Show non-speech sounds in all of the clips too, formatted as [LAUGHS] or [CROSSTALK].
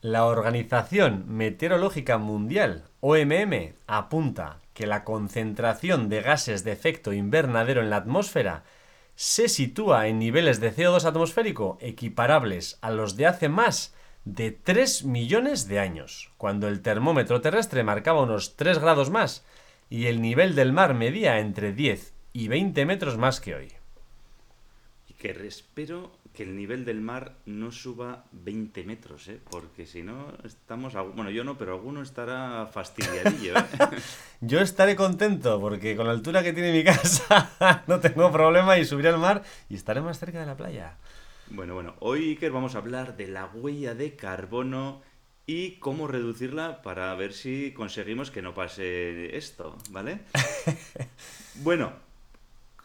La Organización Meteorológica Mundial, OMM, apunta que la concentración de gases de efecto invernadero en la atmósfera se sitúa en niveles de CO2 atmosférico equiparables a los de hace más de 3 millones de años, cuando el termómetro terrestre marcaba unos 3 grados más y el nivel del mar medía entre 10 y 20 metros más que hoy. Y que espero que el nivel del mar no suba 20 metros, ¿eh? porque si no estamos... Bueno, yo no, pero alguno estará fastidiadillo. ¿eh? [LAUGHS] yo estaré contento porque con la altura que tiene mi casa [LAUGHS] no tengo problema y subiré al mar y estaré más cerca de la playa. Bueno, bueno, hoy Iker vamos a hablar de la huella de carbono y cómo reducirla para ver si conseguimos que no pase esto, ¿vale? [LAUGHS] bueno,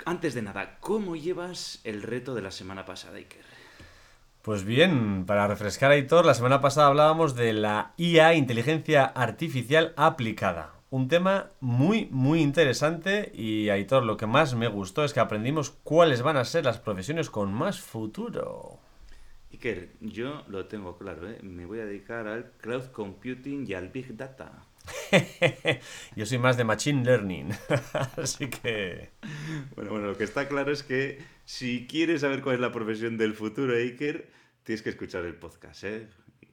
antes de nada, ¿cómo llevas el reto de la semana pasada, Iker? Pues bien, para refrescar a Aitor, la semana pasada hablábamos de la IA, inteligencia artificial aplicada. Un tema muy, muy interesante y Aitor, lo que más me gustó es que aprendimos cuáles van a ser las profesiones con más futuro. Iker, yo lo tengo claro, ¿eh? me voy a dedicar al cloud computing y al big data. [LAUGHS] Yo soy más de Machine Learning. [LAUGHS] Así que. Bueno, bueno, lo que está claro es que si quieres saber cuál es la profesión del futuro, Iker, tienes que escuchar el podcast, ¿eh?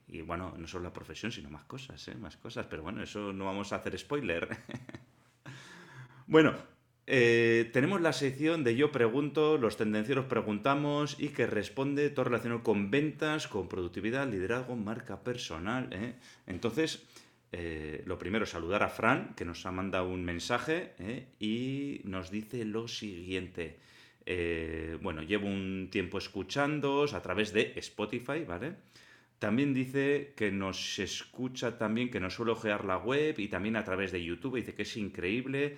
Y bueno, no solo la profesión, sino más cosas, ¿eh? Más cosas. Pero bueno, eso no vamos a hacer spoiler. [LAUGHS] bueno, eh, tenemos la sección de Yo Pregunto, los tendencieros preguntamos y que responde todo relacionado con ventas, con productividad, liderazgo, marca personal. Entonces, eh, lo primero, saludar a Fran, que nos ha mandado un mensaje ¿eh? y nos dice lo siguiente. Eh, bueno, llevo un tiempo escuchándoos a través de Spotify, ¿vale? También dice que nos escucha también, que nos suele ojear la web y también a través de YouTube. Dice que es increíble,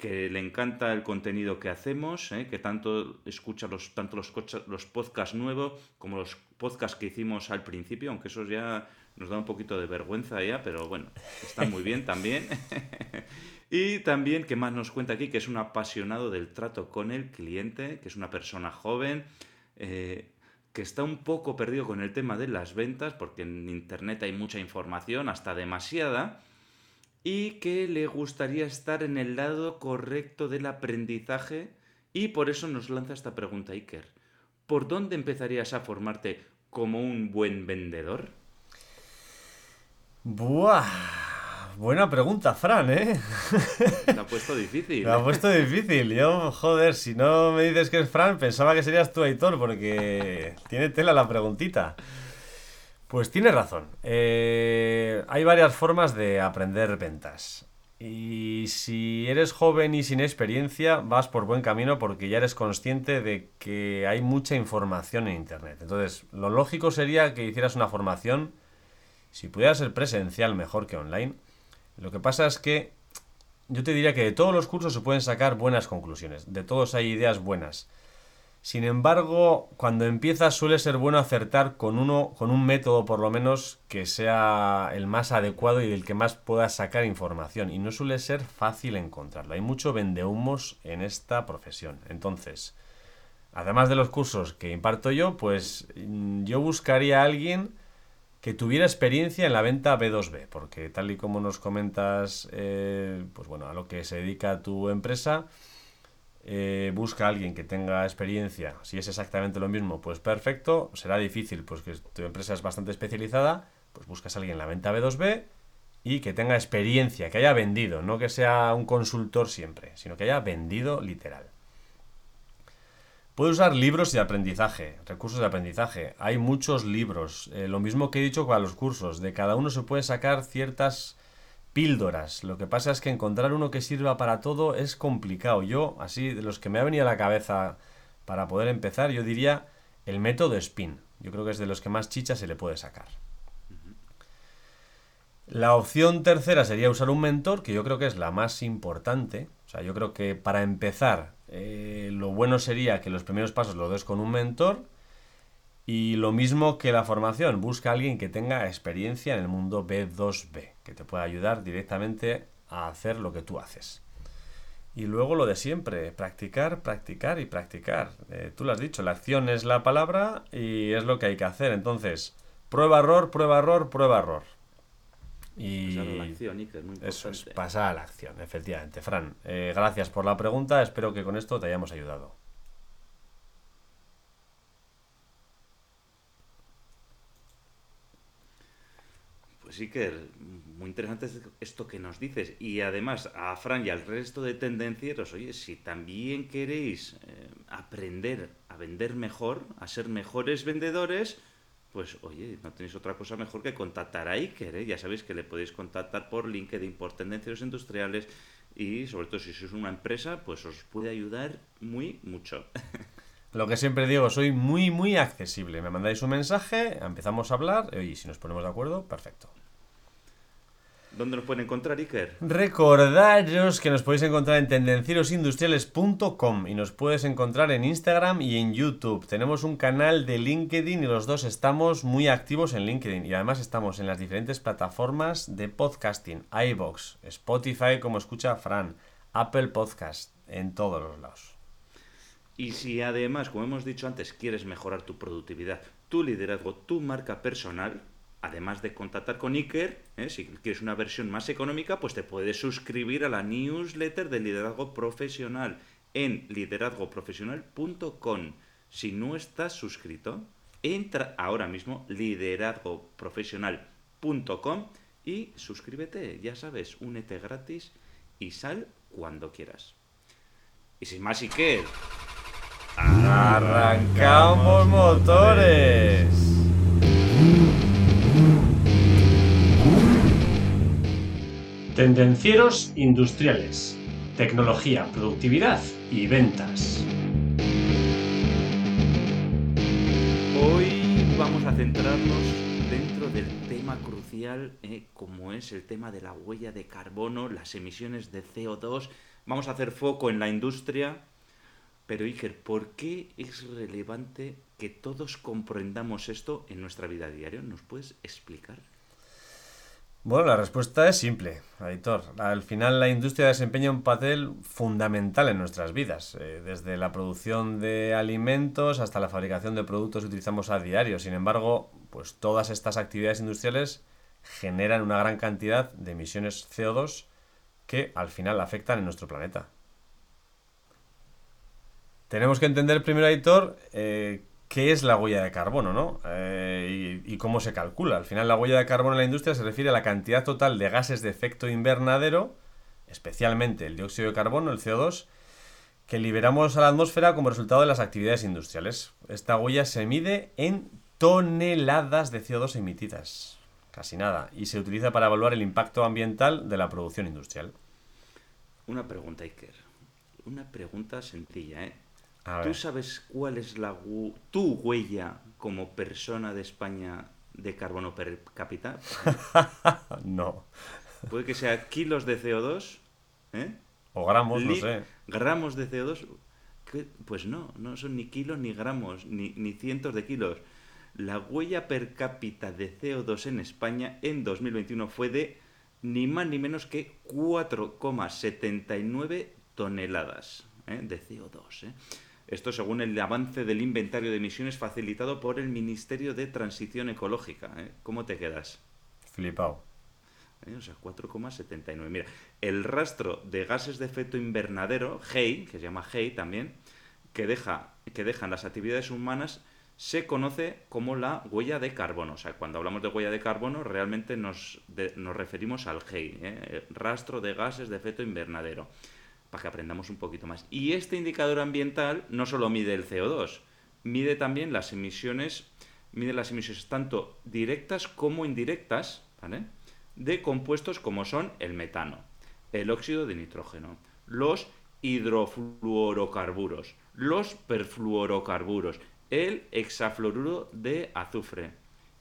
que le encanta el contenido que hacemos, que tanto escucha los, tanto los, podcasts nuevos como los podcasts que hicimos al principio, aunque esos ya nos da un poquito de vergüenza ya, pero bueno, está muy bien también. [LAUGHS] y también, que más nos cuenta aquí? Que es un apasionado del trato con el cliente, que es una persona joven, eh, que está un poco perdido con el tema de las ventas, porque en Internet hay mucha información, hasta demasiada, y que le gustaría estar en el lado correcto del aprendizaje, y por eso nos lanza esta pregunta, Iker. ¿Por dónde empezarías a formarte como un buen vendedor? Buah. Buena pregunta, Fran, ¿eh? Te ha puesto difícil. Me ha puesto difícil. Yo, joder, si no me dices que es Fran, pensaba que serías tú, Aitor, porque tiene tela la preguntita. Pues tiene razón. Eh, hay varias formas de aprender ventas. Y si eres joven y sin experiencia, vas por buen camino porque ya eres consciente de que hay mucha información en Internet. Entonces, lo lógico sería que hicieras una formación si pudiera ser presencial mejor que online, lo que pasa es que yo te diría que de todos los cursos se pueden sacar buenas conclusiones, de todos hay ideas buenas. Sin embargo, cuando empiezas suele ser bueno acertar con uno, con un método por lo menos que sea el más adecuado y del que más puedas sacar información. Y no suele ser fácil encontrarlo. Hay mucho vendehumos en esta profesión. Entonces, además de los cursos que imparto yo, pues yo buscaría a alguien que tuviera experiencia en la venta B2B, porque tal y como nos comentas, eh, pues bueno, a lo que se dedica tu empresa, eh, busca a alguien que tenga experiencia. Si es exactamente lo mismo, pues perfecto. Será difícil, pues que tu empresa es bastante especializada, pues buscas a alguien en la venta B2B y que tenga experiencia, que haya vendido, no que sea un consultor siempre, sino que haya vendido literal. Puedes usar libros de aprendizaje, recursos de aprendizaje. Hay muchos libros. Eh, lo mismo que he dicho con los cursos. De cada uno se puede sacar ciertas píldoras. Lo que pasa es que encontrar uno que sirva para todo es complicado. Yo, así, de los que me ha venido a la cabeza para poder empezar, yo diría el método SPIN. Yo creo que es de los que más chicha se le puede sacar. La opción tercera sería usar un mentor, que yo creo que es la más importante. O sea, yo creo que para empezar eh, lo bueno sería que los primeros pasos los des con un mentor y lo mismo que la formación, busca a alguien que tenga experiencia en el mundo B2B, que te pueda ayudar directamente a hacer lo que tú haces. Y luego lo de siempre, practicar, practicar y practicar. Eh, tú lo has dicho, la acción es la palabra y es lo que hay que hacer. Entonces, Prueba, error, prueba, error, prueba, error. Y Pasar a la acción, Iker, muy eso es, pasar a la acción, efectivamente. Fran, eh, gracias por la pregunta, espero que con esto te hayamos ayudado. Pues Iker, muy interesante esto que nos dices. Y además, a Fran y al resto de tendencieros, oye, si también queréis eh, aprender a vender mejor, a ser mejores vendedores, pues oye, no tenéis otra cosa mejor que contactar a Iker. ¿eh? Ya sabéis que le podéis contactar por LinkedIn, por tendencieros industriales y sobre todo si sois una empresa, pues os puede ayudar muy mucho. [LAUGHS] Lo que siempre digo, soy muy, muy accesible. Me mandáis un mensaje, empezamos a hablar y si nos ponemos de acuerdo, perfecto. ¿Dónde nos pueden encontrar, Iker? Recordaros que nos podéis encontrar en tendencierosindustriales.com y nos puedes encontrar en Instagram y en YouTube. Tenemos un canal de LinkedIn y los dos estamos muy activos en LinkedIn y además estamos en las diferentes plataformas de podcasting, iBox, Spotify como escucha Fran, Apple Podcast, en todos los lados. Y si además, como hemos dicho antes, quieres mejorar tu productividad, tu liderazgo, tu marca personal, además de contactar con Iker, ¿eh? si quieres una versión más económica, pues te puedes suscribir a la newsletter de liderazgo profesional en liderazgoprofesional.com. Si no estás suscrito, entra ahora mismo liderazgoprofesional.com y suscríbete, ya sabes, únete gratis y sal cuando quieras. Y sin más, Iker, ¡Arrancamos motores! Tendencieros industriales. Tecnología, productividad y ventas. Hoy vamos a centrarnos dentro del tema crucial, eh, como es el tema de la huella de carbono, las emisiones de CO2. Vamos a hacer foco en la industria. Pero Iker, ¿por qué es relevante que todos comprendamos esto en nuestra vida diaria? ¿Nos puedes explicar? Bueno, la respuesta es simple, Editor. Al final la industria desempeña un papel fundamental en nuestras vidas, eh, desde la producción de alimentos hasta la fabricación de productos que utilizamos a diario. Sin embargo, pues todas estas actividades industriales generan una gran cantidad de emisiones CO2 que al final afectan en nuestro planeta. Tenemos que entender primero, Editor, eh, qué es la huella de carbono, ¿no? Eh, y, y, cómo se calcula. Al final, la huella de carbono en la industria se refiere a la cantidad total de gases de efecto invernadero, especialmente el dióxido de carbono, el CO2, que liberamos a la atmósfera como resultado de las actividades industriales. Esta huella se mide en toneladas de CO2 emitidas. Casi nada. Y se utiliza para evaluar el impacto ambiental de la producción industrial. Una pregunta, Iker. Una pregunta sencilla, ¿eh? A ¿Tú sabes cuál es la tu huella como persona de España de carbono per cápita? [LAUGHS] No. Puede que sea kilos de CO2, ¿eh? O gramos, no sé. ¿Gramos de CO2? ¿Qué? Pues no, no son ni kilos ni gramos, ni, ni cientos de kilos. La huella per cápita de CO2 en España en 2021 fue de ni más ni menos que 4,79 toneladas ¿eh? de CO2. ¿eh? Esto según el avance del inventario de emisiones facilitado por el Ministerio de Transición Ecológica. ¿eh? ¿Cómo te quedas? Flipao. ¿eh? O sea, 4,79. Mira, el rastro de gases de efecto invernadero, GEI, que se llama GEI también, que, deja, que dejan las actividades humanas, se conoce como la huella de carbono. O sea, cuando hablamos de huella de carbono, realmente nos, de- nos referimos al GEI, ¿eh? El rastro de gases de efecto invernadero, para que aprendamos un poquito más. Y este indicador ambiental no solo mide el CO2, mide también las emisiones, mide las emisiones tanto directas como indirectas, ¿vale? de compuestos como son el metano, el óxido de nitrógeno, los hidrofluorocarburos, los perfluorocarburos, el hexafluoruro de azufre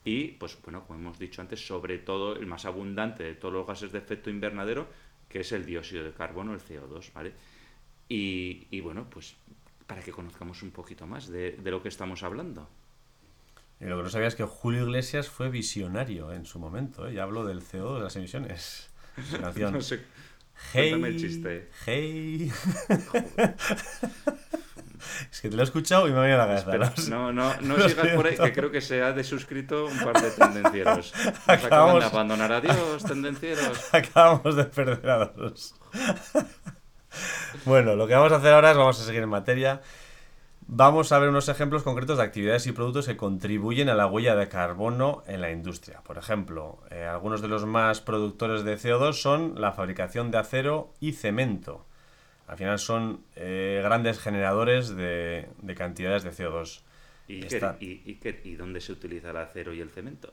y, pues bueno, como hemos dicho antes, sobre todo el más abundante de todos los gases de efecto invernadero, que es el dióxido de carbono, el CO2, ¿vale? Y, y bueno, pues para que conozcamos un poquito más de, de lo que estamos hablando. Y lo que no sabía es que Julio Iglesias fue visionario en su momento, ¿eh? Ya hablo del CO2 de las emisiones. [LAUGHS] Su canción. No sé, Hey, el chiste. Hey. [LAUGHS] [LAUGHS] Es que te lo he escuchado y me ha venido a la cabeza. No, no, no Lo sigas por ahí, que creo que se ha desuscrito un par de tendencieros. [LAUGHS] Nos acaban Acabamos- de abandonar. Adiós, tendencieros. [LAUGHS] Acabamos de perder a dos. bueno, lo que vamos a hacer ahora es vamos a seguir en materia. Vamos a ver unos ejemplos concretos de actividades y productos que contribuyen a la huella de carbono en la industria. Por ejemplo, eh, algunos de los más productores de CO2 son la fabricación de acero y cemento. Al final son eh, grandes generadores de, de cantidades de CO2. ¿Y, Está. qué- y, y qué- y dónde se utiliza el acero y el cemento?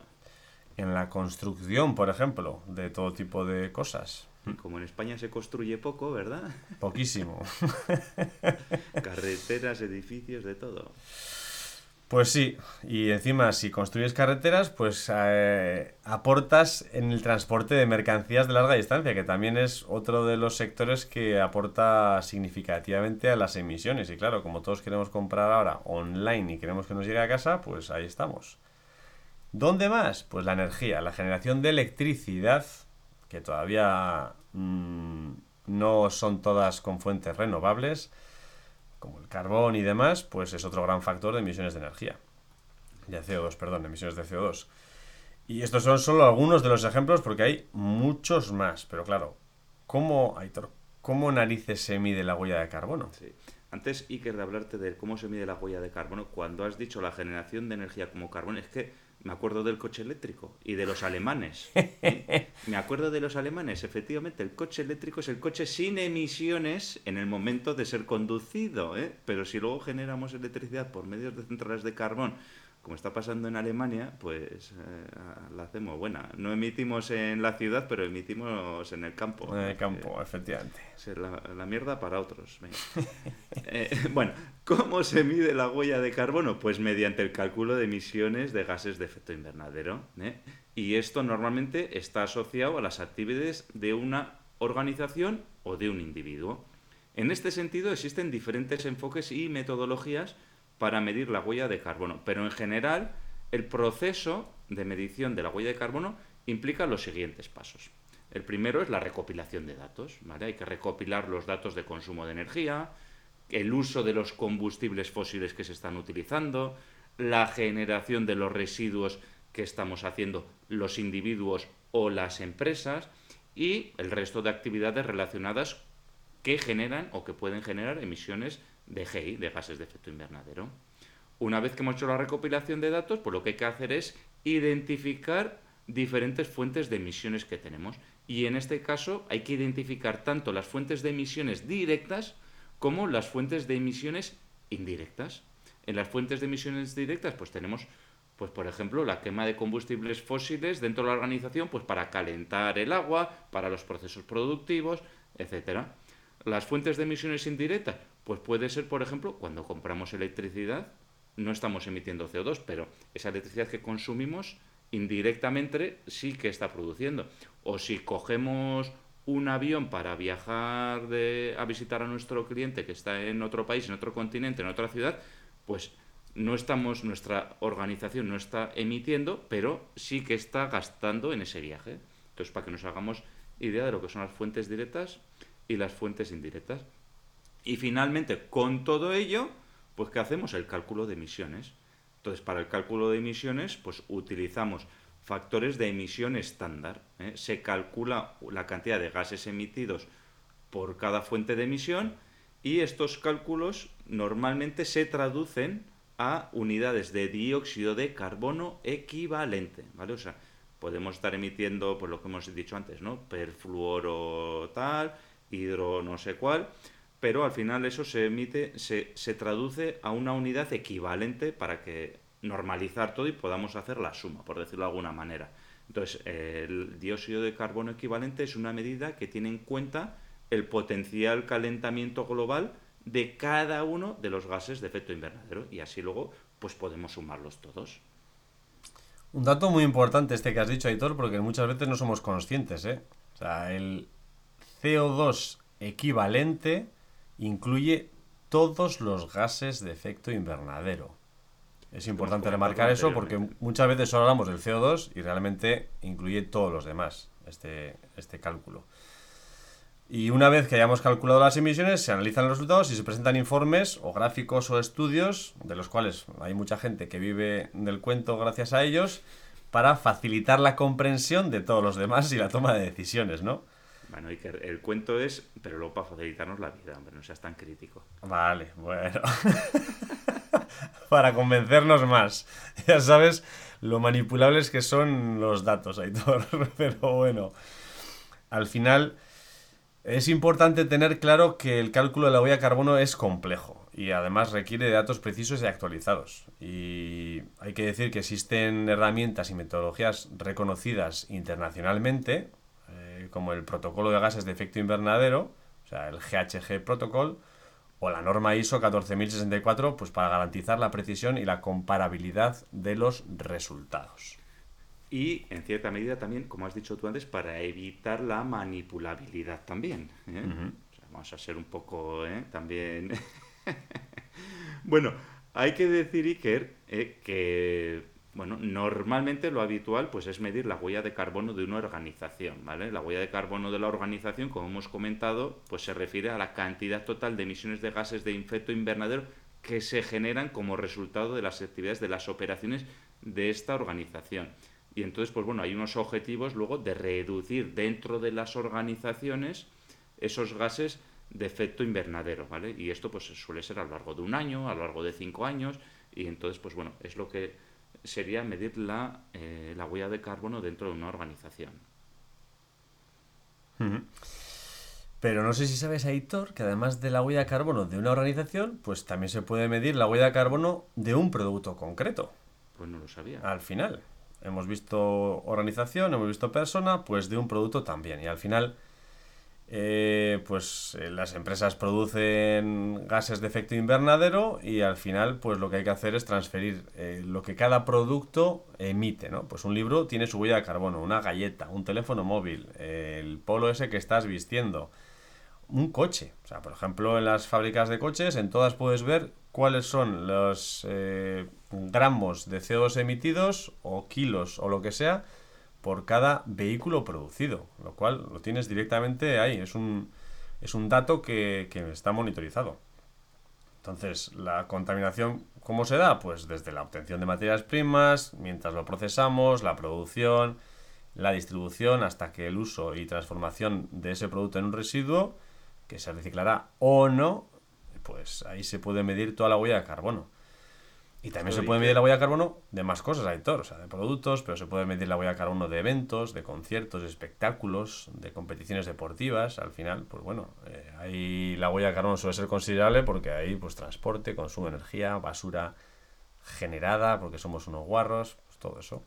En la construcción, por ejemplo, de todo tipo de cosas. Como en España se construye poco, ¿verdad? Poquísimo. [LAUGHS] Carreteras, edificios, de todo. Pues sí, y encima si construyes carreteras, pues eh, aportas en el transporte de mercancías de larga distancia, que también es otro de los sectores que aporta significativamente a las emisiones. Y claro, como todos queremos comprar ahora online y queremos que nos llegue a casa, pues ahí estamos. ¿Dónde más? Pues la energía, la generación de electricidad, que todavía mm, no son todas con fuentes renovables como el carbón y demás, pues es otro gran factor de emisiones de energía. De CO2, perdón, emisiones de CO2. Y estos son solo algunos de los ejemplos porque hay muchos más. Pero claro, ¿cómo, Aitor, cómo narices se mide la huella de carbono? Sí. Antes, Iker, de hablarte de cómo se mide la huella de carbono, cuando has dicho la generación de energía como carbón, es que me acuerdo del coche eléctrico y de los alemanes. ¿eh? [LAUGHS] Me acuerdo de los alemanes, efectivamente, el coche eléctrico es el coche sin emisiones en el momento de ser conducido, ¿eh? pero si luego generamos electricidad por medios de centrales de carbón, como está pasando en Alemania, pues eh, la hacemos buena. No emitimos en la ciudad, pero emitimos en el campo. En el Eh, campo, efectivamente. la, la mierda para otros. venga. [LAUGHS] Eh, bueno, ¿cómo se mide la huella de carbono? Pues mediante el cálculo de emisiones de gases de efecto invernadero. ¿eh? Y esto normalmente está asociado a las actividades de una organización o de un individuo. En este sentido existen diferentes enfoques y metodologías para medir la huella de carbono, pero en general el proceso de medición de la huella de carbono implica los siguientes pasos. El primero es la recopilación de datos. Hay que recopilar los datos de consumo de energía, el uso de los combustibles fósiles que se están utilizando, la generación de los residuos que estamos haciendo los individuos o las empresas y el resto de actividades relacionadas que generan o que pueden generar emisiones de GI, de gases de efecto invernadero. Una vez que hemos hecho la recopilación de datos, pues lo que hay que hacer es identificar diferentes fuentes de emisiones que tenemos. Y en este caso hay que identificar tanto las fuentes de emisiones directas como las fuentes de emisiones indirectas. En las fuentes de emisiones directas, pues tenemos, pues por ejemplo, la quema de combustibles fósiles dentro de la organización, pues para calentar el agua, para los procesos productivos, etcétera. Las fuentes de emisiones indirectas, pues puede ser, por ejemplo, cuando compramos electricidad, no estamos emitiendo CO2, pero esa electricidad que consumimos indirectamente sí que está produciendo. O si cogemos un avión para viajar a visitar a nuestro cliente que está en otro país, en otro continente, en otra ciudad, pues no estamos, nuestra organización no está emitiendo, pero sí que está gastando en ese viaje. Entonces, para que nos hagamos idea de lo que son las fuentes directas y las fuentes indirectas. Y finalmente, con todo ello, pues ¿qué hacemos? El cálculo de emisiones. Entonces, para el cálculo de emisiones, pues utilizamos factores de emisión estándar. ¿eh? Se calcula la cantidad de gases emitidos por cada fuente de emisión y estos cálculos normalmente se traducen a unidades de dióxido de carbono equivalente, ¿vale? O sea, podemos estar emitiendo, pues lo que hemos dicho antes, ¿no? Perfluoro tal, hidro no sé cuál, pero al final eso se emite, se, se traduce a una unidad equivalente para que normalizar todo y podamos hacer la suma, por decirlo de alguna manera. Entonces, el dióxido de carbono equivalente es una medida que tiene en cuenta el potencial calentamiento global de cada uno de los gases de efecto invernadero y así luego pues podemos sumarlos todos. Un dato muy importante este que has dicho, Aitor, porque muchas veces no somos conscientes, ¿eh? O sea, el CO2 equivalente incluye todos los gases de efecto invernadero. Es importante remarcar eso porque muchas veces solo hablamos del CO2 y realmente incluye todos los demás, este, este cálculo. Y una vez que hayamos calculado las emisiones, se analizan los resultados y se presentan informes o gráficos o estudios, de los cuales hay mucha gente que vive del cuento gracias a ellos, para facilitar la comprensión de todos los demás y la toma de decisiones, ¿no? Bueno, que el cuento es, pero luego para facilitarnos la vida, hombre, no seas tan crítico. Vale, bueno. [LAUGHS] para convencernos más. Ya sabes lo manipulables que son los datos, Aitor. [LAUGHS] Pero bueno, al final es importante tener claro que el cálculo de la huella carbono es complejo y además requiere de datos precisos y actualizados. Y hay que decir que existen herramientas y metodologías reconocidas internacionalmente, como el protocolo de gases de efecto invernadero, o sea, el GHG Protocol, o la norma ISO 14064, pues para garantizar la precisión y la comparabilidad de los resultados. Y en cierta medida también, como has dicho tú antes, para evitar la manipulabilidad también. ¿eh? vamos a ser un poco ¿eh? también... [LAUGHS] bueno, hay que decir, Iker, eh, que bueno, normalmente lo habitual pues es medir la huella de carbono de una organización, ¿vale? La huella de carbono de la organización, como hemos comentado, pues se refiere a la cantidad total de emisiones de gases de efecto invernadero que se generan como resultado de las actividades de las operaciones de esta organización. Y entonces, pues bueno, hay unos objetivos luego de reducir dentro de las organizaciones esos gases de efecto invernadero, ¿vale? Y esto pues suele ser a lo largo de un año, a lo largo de cinco años, y entonces, pues bueno, es lo que sería medir la, eh, la huella de carbono dentro de una organización. Pero no sé si sabes, Aitor, que además de la huella de carbono de una organización, pues también se puede medir la huella de carbono de un producto concreto. Pues no lo sabía. Al final. Hemos visto organización, hemos visto persona, pues de un producto también. Y al final, eh, pues eh, las empresas producen gases de efecto invernadero y al final, pues lo que hay que hacer es transferir eh, lo que cada producto emite, ¿no? Pues un libro tiene su huella de carbono, una galleta, un teléfono móvil, el polo ese que estás vistiendo, un coche. O sea, por ejemplo, en las fábricas de coches, en todas puedes ver cuáles son los eh, gramos de CO2 emitidos o kilos o lo que sea por cada vehículo producido, lo cual lo tienes directamente ahí, es un, es un dato que, que está monitorizado. Entonces, la contaminación, ¿cómo se da? Pues desde la obtención de materias primas, mientras lo procesamos, la producción, la distribución, hasta que el uso y transformación de ese producto en un residuo que se reciclará o no, pues ahí se puede medir toda la huella de carbono. Y también se puede medir la huella de carbono de más cosas, Aitor, o sea, de productos, pero se puede medir la huella de carbono de eventos, de conciertos, de espectáculos, de competiciones deportivas. Al final, pues bueno, eh, ahí la huella de carbono suele ser considerable porque ahí, pues transporte, consumo de energía, basura generada, porque somos unos guarros, pues todo eso.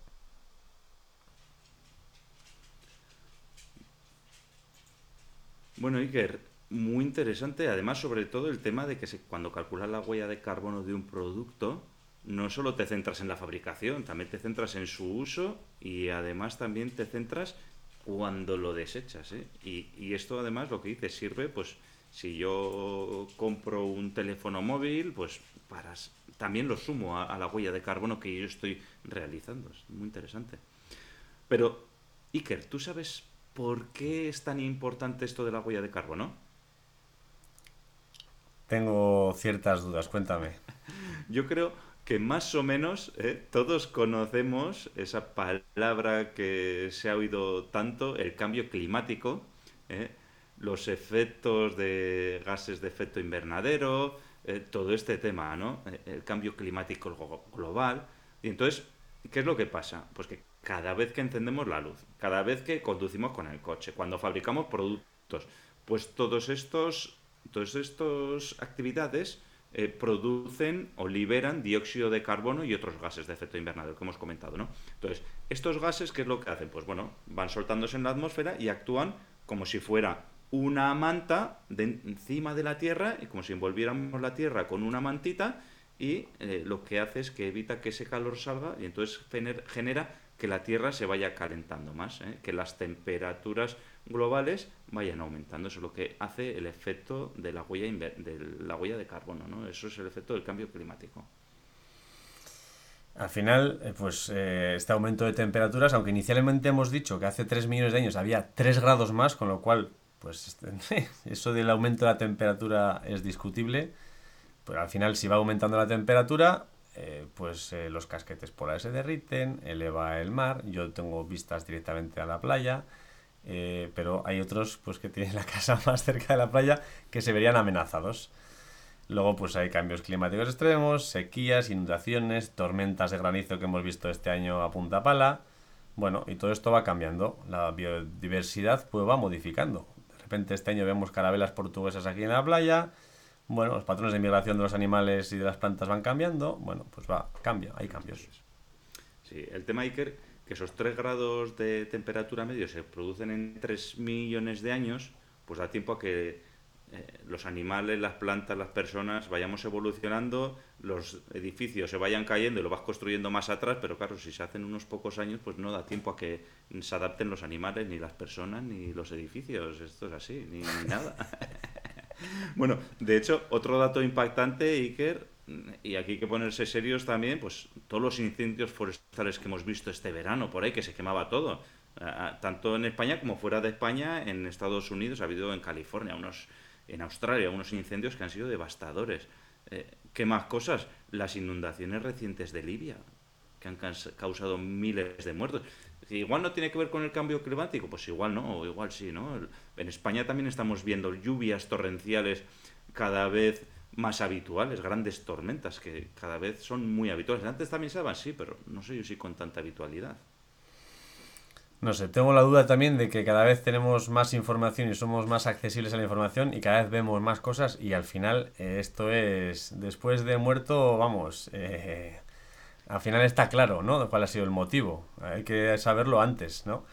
Bueno, Iker, muy interesante, además sobre todo el tema de que se, cuando calculas la huella de carbono de un producto, no solo te centras en la fabricación, también te centras en su uso y además también te centras cuando lo desechas. ¿eh? Y, esto además lo que dice sirve, pues si yo compro un teléfono móvil, pues para también lo sumo a, a la huella de carbono que yo estoy realizando. Es muy interesante. Pero, Iker, ¿tú sabes por qué es tan importante esto de la huella de carbono? Tengo ciertas dudas, cuéntame. [LAUGHS] Yo creo que más o menos ¿eh? todos conocemos esa palabra que se ha oído tanto, el cambio climático, ¿eh? los efectos de gases de efecto invernadero, ¿eh? todo este tema, ¿no? El cambio climático global. Y entonces, ¿qué es lo que pasa? Pues que cada vez que encendemos la luz, cada vez que conducimos con el coche, cuando fabricamos productos, pues todos estos Todas estas actividades eh, producen o liberan dióxido de carbono y otros gases de efecto invernadero que hemos comentado, ¿no? Entonces, estos gases, ¿qué es lo que hacen? Pues bueno, van soltándose en la atmósfera y actúan como si fuera una manta de encima de la Tierra, y como si envolviéramos la Tierra con una mantita, y eh, lo que hace es que evita que ese calor salga y entonces genera que la Tierra se vaya calentando más, ¿eh? que las temperaturas globales vayan aumentando. Eso es lo que hace el efecto de la huella, de, la huella de carbono, ¿no? Eso es el efecto del cambio climático. Al final, eh, pues eh, este aumento de temperaturas, aunque inicialmente hemos dicho que hace 3 millones de años había 3 grados más, con lo cual pues [LAUGHS] eso del aumento de la temperatura es discutible, pero al final si va aumentando la temperatura, eh, pues los casquetes polares se derriten, eleva el mar, yo tengo vistas directamente a la playa, eh, pero hay otros pues que tienen la casa [LAUGHS] más cerca de la playa que se verían amenazados. Luego pues hay cambios climáticos extremos, sequías, inundaciones, tormentas de granizo que hemos visto este año a punta pala. Bueno, y todo esto va cambiando. La biodiversidad pues va modificando. De repente este año vemos carabelas portuguesas aquí en la playa. Bueno, los patrones de migración de los animales y de las plantas van cambiando. Bueno, pues va, cambia, hay cambios. Sí, el tema Iker, que esos 3 grados de temperatura medio se producen en 3 millones de años, pues da tiempo a que eh, los animales, las plantas, las personas vayamos evolucionando, los edificios se vayan cayendo y lo vas construyendo más atrás, pero claro, si se hacen unos pocos años, pues no da tiempo a que se adapten los animales, ni las personas, ni los edificios. Esto es así, ni, nada. [LAUGHS] bueno, de hecho, otro dato impactante, Iker, y aquí hay que ponerse serios también, pues todos los incendios forestales que hemos visto este verano por ahí, que se quemaba todo. Tanto en España como fuera de España, en Estados Unidos, ha habido en California unos en Australia unos incendios que han sido devastadores. Eh, ¿Qué más cosas? Las inundaciones recientes de Libia, que han causado miles de muertos. Igual no tiene que ver con el cambio climático, pues igual no, igual sí, ¿no? En España también estamos viendo lluvias torrenciales cada vez más habituales, grandes tormentas que cada vez son muy habituales. Antes también se daban, sí, pero no sé yo si con tanta habitualidad. No sé, tengo la duda también de que cada vez tenemos más información y somos más accesibles a la información y cada vez vemos más cosas y al final eh, esto es, después de muerto, vamos, eh, al final está claro, ¿no? Cuál ha sido el motivo. Hay que saberlo antes, ¿no?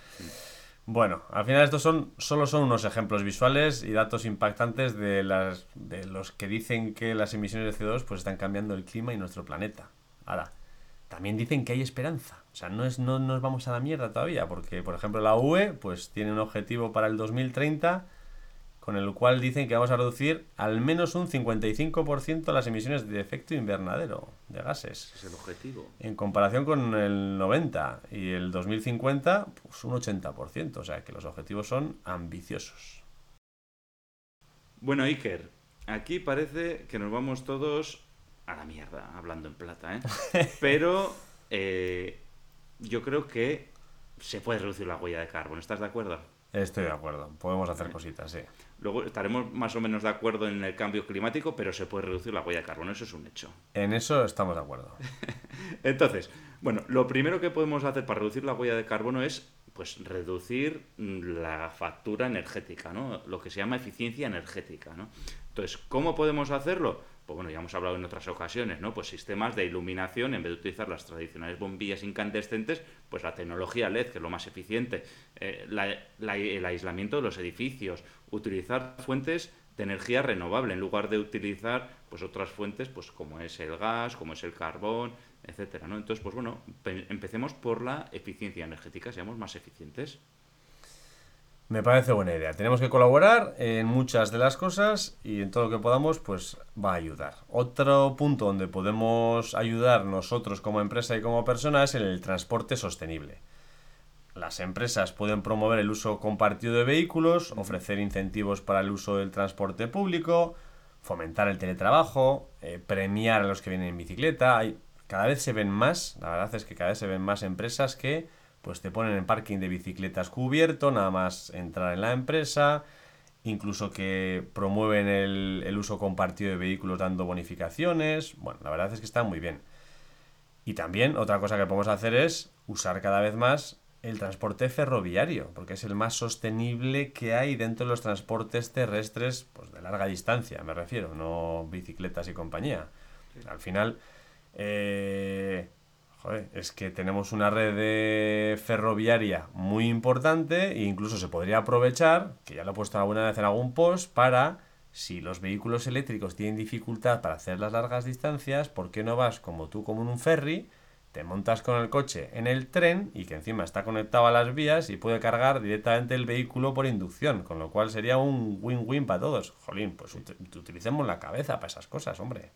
Bueno, al final estos son, solo son unos ejemplos visuales y datos impactantes de, las, de los que dicen que las emisiones de CO2 pues están cambiando el clima y nuestro planeta. Ahora, también dicen que hay esperanza. O sea, no, es, no nos vamos a la mierda todavía, porque, por ejemplo, la UE pues, tiene un objetivo para el 2030 con el cual dicen que vamos a reducir al menos un 55% las emisiones de efecto invernadero de gases. es el objetivo. En comparación con el 90 y el 2050, pues un 80%. O sea, que los objetivos son ambiciosos. Bueno, Iker, aquí parece que nos vamos todos a la mierda, hablando en plata, ¿eh? [LAUGHS] Pero eh, yo creo que se puede reducir la huella de carbono. ¿Estás de acuerdo? Estoy de acuerdo. Podemos hacer cositas, sí. Luego estaremos más o menos de acuerdo en el cambio climático, pero se puede reducir la huella de carbono. Eso es un hecho. En eso estamos de acuerdo. [LAUGHS] Entonces, bueno, lo primero que podemos hacer para reducir la huella de carbono es pues reducir la factura energética, ¿no? Lo que se llama eficiencia energética, ¿no? Entonces, ¿cómo podemos hacerlo? pues bueno, ya hemos hablado en otras ocasiones, ¿no? Pues sistemas de iluminación, en vez de utilizar las tradicionales bombillas incandescentes, pues la tecnología LED, que es lo más eficiente, eh, el aislamiento de los edificios, utilizar fuentes de energía renovable en lugar de utilizar pues otras fuentes pues como es el gas, como es el carbón, etcétera, ¿no? Entonces, pues bueno, empecemos por la eficiencia energética, seamos más eficientes. Me parece buena idea. Tenemos que colaborar en muchas de las cosas y en todo lo que podamos, pues va a ayudar. Otro punto donde podemos ayudar nosotros como empresa y como persona es en el transporte sostenible. Las empresas pueden promover el uso compartido de vehículos, ofrecer incentivos para el uso del transporte público, fomentar el teletrabajo, eh, premiar a los que vienen en bicicleta. Hay, cada vez se ven más, la verdad es que cada vez se ven más empresas que pues te ponen en parking de bicicletas cubierto, nada más entrar en la empresa, incluso que promueven el, uso compartido de vehículos dando bonificaciones. Bueno, la verdad es que está muy bien. Y también otra cosa que podemos hacer es usar cada vez más el transporte ferroviario, porque es el más sostenible que hay dentro de los transportes terrestres pues, de larga distancia, me refiero, no bicicletas y compañía. Al final, eh, es que tenemos una red ferroviaria muy importante e incluso se podría aprovechar, que ya lo he puesto alguna vez en algún post, para si los vehículos eléctricos tienen dificultad para hacer las largas distancias, ¿por qué no vas como tú como en un ferry? Te montas con el coche en el tren y que encima está conectado a las vías y puede cargar directamente el vehículo por inducción, con lo cual sería un win-win para todos. Jolín, pues utilicemos la cabeza para esas cosas, hombre.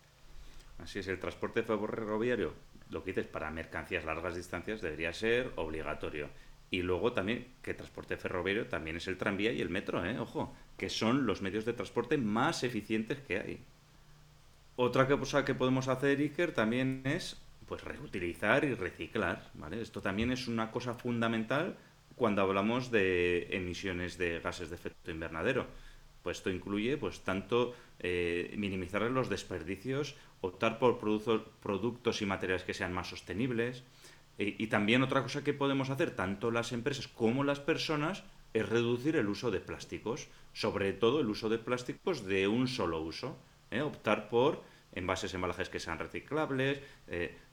Así es, el transporte ferroviario lo que dices, para mercancías largas distancias debería ser obligatorio. Y luego también que transporte ferroviario también es el tranvía y el metro, ¿eh? ojo, que son los medios de transporte más eficientes que hay. Otra cosa que podemos hacer, Iker, también es pues reutilizar y reciclar, ¿vale? Esto también es una cosa fundamental cuando hablamos de emisiones de gases de efecto invernadero. Pues esto incluye pues tanto eh, minimizar los desperdicios, optar por productos, y materiales que sean más sostenibles. Eh, y también otra cosa que podemos hacer, tanto las empresas como las personas, es reducir el uso de plásticos, sobre todo el uso de plásticos de un solo uso. ¿eh? Optar por envases, embalajes que sean reciclables,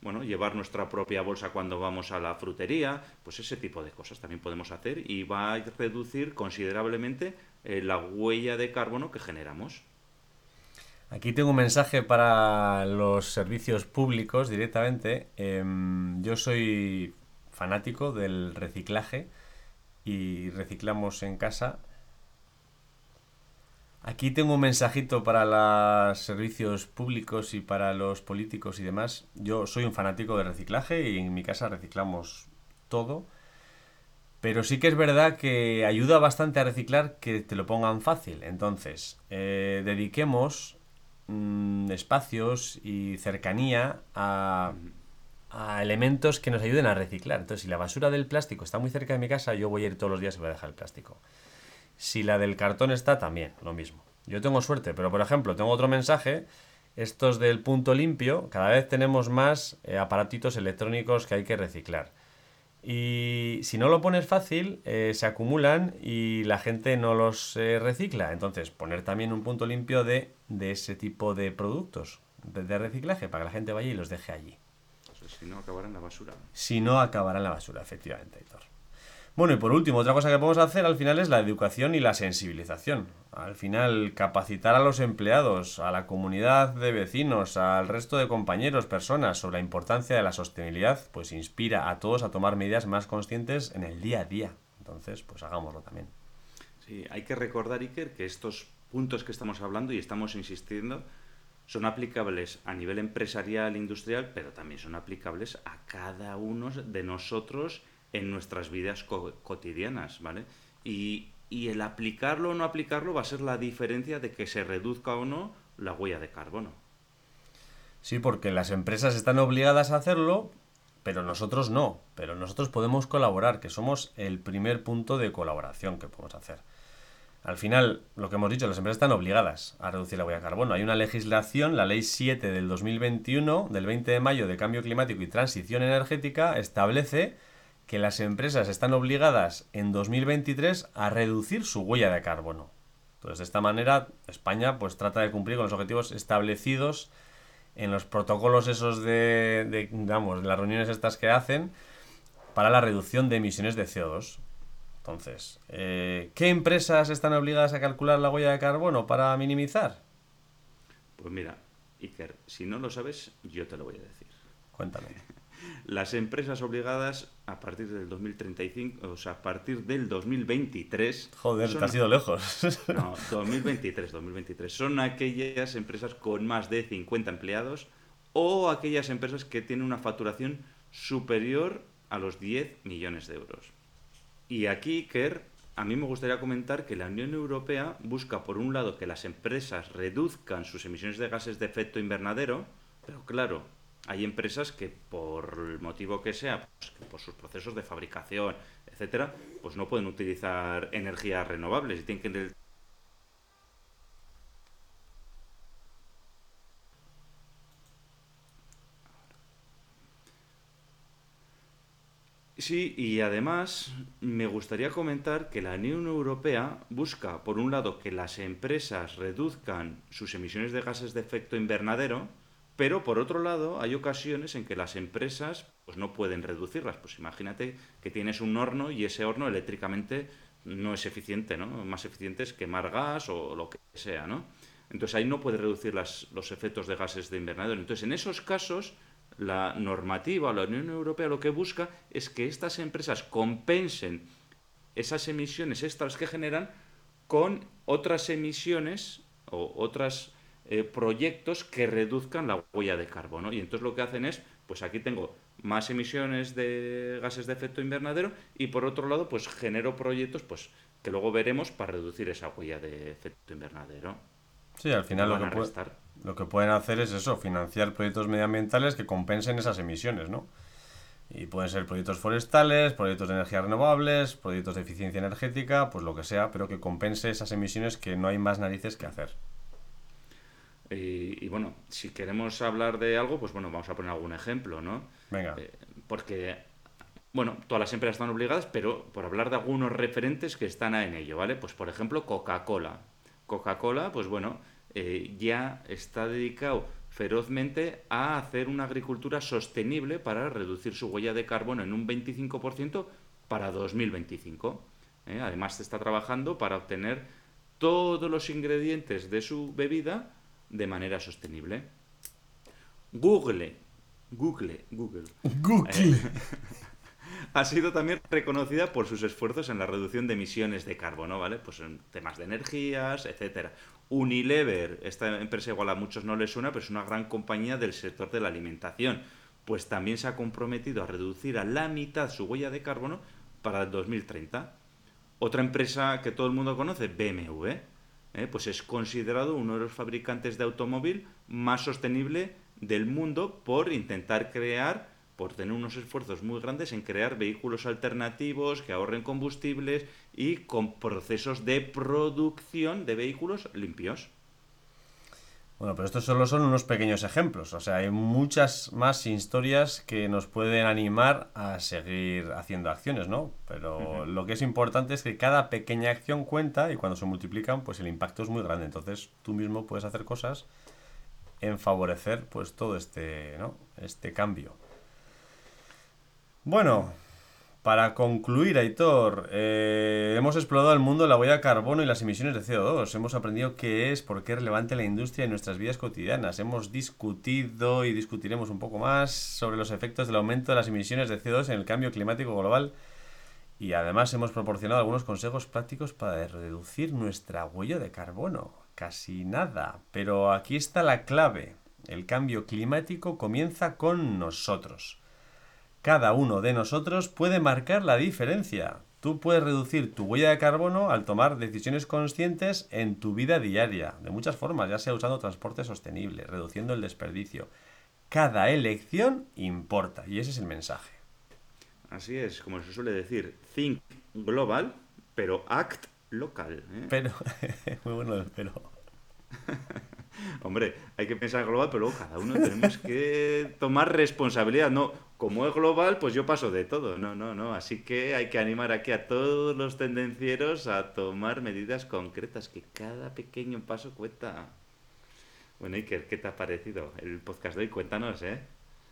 bueno, llevar nuestra propia bolsa cuando vamos a la frutería, pues ese tipo de cosas también podemos hacer y va a reducir considerablemente eh, la huella de carbono que generamos. Aquí tengo un mensaje para los servicios públicos directamente. Em, yo soy fanático del reciclaje y reciclamos en casa Aquí tengo un mensajito para los servicios públicos y para los políticos y demás. Yo soy un fanático de reciclaje y en mi casa reciclamos todo. Pero sí que es verdad que ayuda bastante a reciclar que te lo pongan fácil. Entonces, eh, dediquemos mm, espacios y cercanía a, elementos que nos ayuden a reciclar. Entonces, si la basura del plástico está muy cerca de mi casa, yo voy a ir todos los días y voy a dejar el plástico. Si la del cartón está, también, lo mismo. Yo tengo suerte, pero por ejemplo, tengo otro mensaje. Estos del punto limpio, cada vez tenemos más eh, aparatitos electrónicos que hay que reciclar. Y si no lo pones fácil, eh, se acumulan y la gente no los eh, recicla. Entonces, poner también un punto limpio de, de ese tipo de productos de, de, reciclaje para que la gente vaya y los deje allí. si no, acabará en la basura. Si no, acabará en la basura, efectivamente, Héctor. Bueno, y por último, otra cosa que podemos hacer al final es la educación y la sensibilización. Al final, capacitar a los empleados, a la comunidad de vecinos, al resto de compañeros, personas sobre la importancia de la sostenibilidad, pues inspira a todos a tomar medidas más conscientes en el día a día. Entonces, pues hagámoslo también. Sí, hay que recordar, Iker, que estos puntos que estamos hablando y estamos insistiendo son aplicables a nivel empresarial, industrial, pero también son aplicables a cada uno de nosotros en nuestras vidas cotidianas, ¿vale? Y, y el aplicarlo o no aplicarlo va a ser la diferencia de que se reduzca o no la huella de carbono. Sí, porque las empresas están obligadas a hacerlo, pero nosotros no. Pero nosotros podemos colaborar, que somos el primer punto de colaboración que podemos hacer. Al final, lo que hemos dicho, las empresas están obligadas a reducir la huella de carbono. Hay una legislación, la Ley 7 del 2021, del 20 de mayo de Cambio Climático y Transición Energética, establece que las empresas están obligadas en 2023 a reducir su huella de carbono. Entonces, de esta manera, España pues trata de cumplir con los objetivos establecidos en los protocolos esos de, de digamos, de las reuniones estas que hacen para la reducción de emisiones de CO2. Entonces, eh, ¿qué empresas están obligadas a calcular la huella de carbono para minimizar? Pues mira, Iker, si no lo sabes, yo te lo voy a decir. Cuéntame. Las empresas obligadas a partir del 2035, o sea, a partir del 2023. Joder, son, te has ido lejos. [LAUGHS] No, 2023, 2023. Son aquellas empresas con más de 50 empleados o aquellas empresas que tienen una facturación superior a los 10 millones de euros. Y aquí, Kerr, a mí me gustaría comentar que la Unión Europea busca, por un lado, que las empresas reduzcan sus emisiones de gases de efecto invernadero, pero claro, hay empresas que por el motivo que sea, pues, por sus procesos de fabricación, etcétera, pues no pueden utilizar energías renovables y tienen que Sí, y además me gustaría comentar que la Unión Europea busca, por un lado, que las empresas reduzcan sus emisiones de gases de efecto invernadero, pero por otro lado, hay ocasiones en que las empresas pues, no pueden reducirlas. Pues imagínate que tienes un horno y ese horno eléctricamente no es eficiente, ¿no? Más eficiente es quemar gas o lo que sea, ¿no? Entonces ahí no puede reducir las, los efectos de gases de invernadero. Entonces en esos casos la normativa, la Unión Europea lo que busca es que estas empresas compensen esas emisiones extras que generan con otras emisiones o otras eh, proyectos que reduzcan la huella de carbono. Y entonces lo que hacen es, pues aquí tengo más emisiones de gases de efecto invernadero y por otro lado, pues genero proyectos pues que luego veremos para reducir esa huella de efecto invernadero. Sí, al final lo que, a pue- restar. lo que pueden hacer es eso, financiar proyectos medioambientales que compensen esas emisiones, ¿no? Y pueden ser proyectos forestales, proyectos de energías renovables, proyectos de eficiencia energética, pues lo que sea, pero que compense esas emisiones que no hay más narices que hacer. Y, y bueno, si queremos hablar de algo, pues bueno, vamos a poner algún ejemplo, ¿no? Venga. Eh, porque, bueno, todas las empresas están obligadas, pero por hablar de algunos referentes que están en ello, ¿vale? Pues por ejemplo, Coca-Cola. Coca-Cola, pues bueno, eh, ya está dedicado ferozmente a hacer una agricultura sostenible para reducir su huella de carbono en un 25% para 2025. ¿eh? Además, se está trabajando para obtener todos los ingredientes de su bebida de manera sostenible. Google, Google, Google, Google. [LAUGHS] ha sido también reconocida por sus esfuerzos en la reducción de emisiones de carbono, ¿vale? Pues en temas de energías, etcétera. Unilever, esta empresa igual a muchos no les suena, pero es una gran compañía del sector de la alimentación. Pues también se ha comprometido a reducir a la mitad su huella de carbono para el 2030. Otra empresa que todo el mundo conoce, BMW, ¿eh? pues es considerado uno de los fabricantes de automóvil más sostenible del mundo por intentar crear, por tener unos esfuerzos muy grandes en crear vehículos alternativos que ahorren combustibles y con procesos de producción de vehículos limpios. Bueno, pero estos solo son unos pequeños ejemplos. O sea, hay muchas más historias que nos pueden animar a seguir haciendo acciones, ¿no? Pero lo que es importante es que cada pequeña acción cuenta y cuando se multiplican, pues el impacto es muy grande. Entonces, tú mismo puedes hacer cosas en favorecer, pues, todo este, ¿no? Este cambio. Bueno, para concluir, Aitor, eh, hemos explorado el mundo de la huella de carbono y las emisiones de CO2. Hemos aprendido qué es, por qué es relevante la industria en nuestras vidas cotidianas. Hemos discutido y discutiremos un poco más sobre los efectos del aumento de las emisiones de CO2 en el cambio climático global. Y además hemos proporcionado algunos consejos prácticos para reducir nuestra huella de carbono. Casi nada. Pero aquí está la clave. El cambio climático comienza con nosotros. Cada uno de nosotros puede marcar la diferencia. Tú puedes reducir tu huella de carbono al tomar decisiones conscientes en tu vida diaria, de muchas formas, ya sea usando transporte sostenible, reduciendo el desperdicio. Cada elección importa y ese es el mensaje. Así es, como se suele decir, think global, pero act local. ¿eh? Pero, [LAUGHS] muy bueno pero. [LAUGHS] Hombre, hay que pensar global, pero luego cada uno tenemos que tomar responsabilidad. No, como es global, pues yo paso de todo. No, no, no. Así que hay que animar aquí a todos los tendencieros a tomar medidas concretas, que cada pequeño paso cuenta. Bueno, Iker, ¿qué te ha parecido el podcast de hoy? Cuéntanos, ¿eh?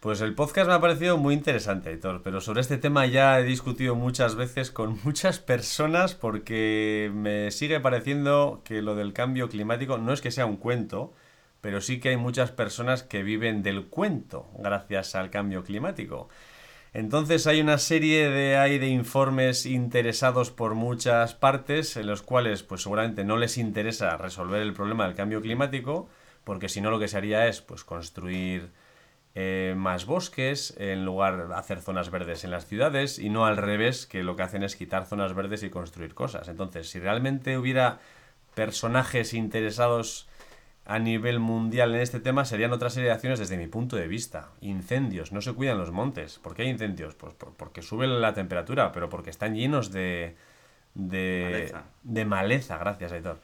Pues el podcast me ha parecido muy interesante, Aitor, pero sobre este tema ya he discutido muchas veces con [LAUGHS] muchas personas porque me sigue pareciendo que lo del cambio climático no es que sea un cuento, pero sí que hay muchas personas que viven del cuento gracias al cambio climático. Entonces hay una serie de, hay de informes interesados por muchas partes en los cuales pues seguramente no les interesa resolver el problema del cambio climático porque si no lo que se haría es pues construir eh, más bosques en lugar de hacer zonas verdes en las ciudades y no al revés que lo que hacen es quitar zonas verdes y construir cosas. Entonces si realmente hubiera personajes interesados a nivel mundial en este tema serían otra serie de acciones desde mi punto de vista. Incendios, no se cuidan los montes. ¿Por qué hay incendios? Pues por- porque sube la temperatura, pero porque están llenos de... De Maleza. de maleza, gracias, Aitor.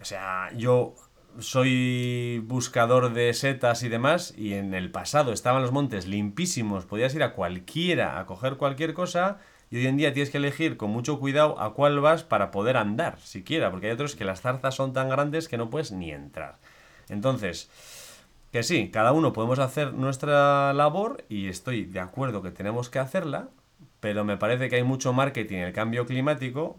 O sea, yo soy buscador de setas y demás, y en el pasado estaban los montes limpísimos, podías ir a cualquiera a coger cualquier cosa, y hoy en día tienes que elegir con mucho cuidado a cuál vas para poder andar, siquiera, porque hay otros que las zarzas son tan grandes que no puedes ni entrar. Entonces, que sí, cada uno podemos hacer nuestra labor, y estoy de acuerdo que tenemos que hacerla, pero me parece que hay mucho marketing en el cambio climático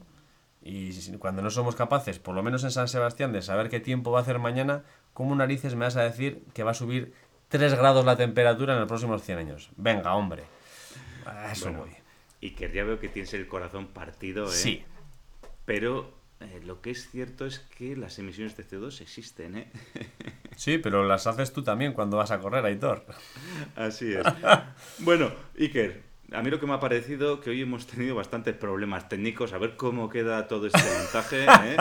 y cuando no somos capaces, por lo menos en San Sebastián, de saber qué tiempo va a hacer mañana, ¿cómo narices me vas a decir que va a subir 3 grados la temperatura en los próximos 100 años? Venga, hombre. Eso Bueno, voy. Iker, ya veo que tienes el corazón partido, ¿eh? Sí. Pero eh, lo que es cierto es que las emisiones de CO2 existen, ¿eh? [LAUGHS] Sí, pero las haces tú también cuando vas a correr, Aitor. Así es. [LAUGHS] bueno, Iker, a mí lo que me ha parecido que hoy hemos tenido bastantes problemas técnicos, a ver cómo queda todo este montaje. ¿eh?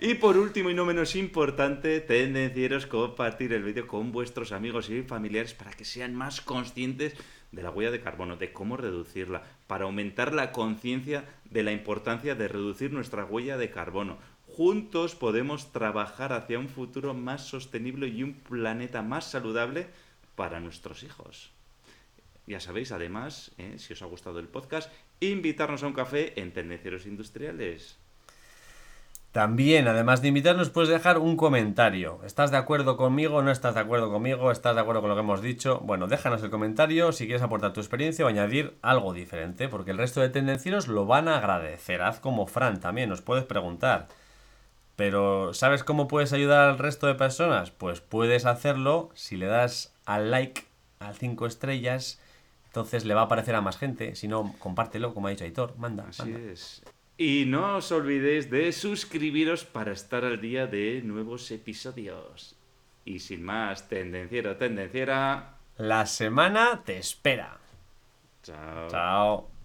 y por último y no menos importante, tendencieros compartir el vídeo con vuestros amigos y familiares para que sean más conscientes de la huella de carbono, de cómo reducirla, para aumentar la conciencia de la importancia de reducir nuestra huella de carbono. Juntos podemos trabajar hacia un futuro más sostenible y un planeta más saludable para nuestros hijos. Ya sabéis, además, eh, si os ha gustado el podcast, invitarnos a un café en Tendencieros Industriales. También, además de invitarnos, puedes dejar un comentario. ¿Estás de acuerdo conmigo? ¿No estás de acuerdo conmigo? ¿Estás de acuerdo con lo que hemos dicho? Bueno, déjanos el comentario si quieres aportar tu experiencia o añadir algo diferente, porque el resto de tendencieros lo van a agradecer. Haz como Fran también, nos puedes preguntar. Pero, ¿sabes cómo puedes ayudar al resto de personas? Pues puedes hacerlo si le das al like, al 5 estrellas entonces le va a aparecer a más gente. Si no, compártelo, como ha dicho Aitor. Manda. Así es. Y no os olvidéis de suscribiros para estar al día de nuevos episodios. Y sin más, tendenciera, tendenciera. La semana te espera. Chao. Chao.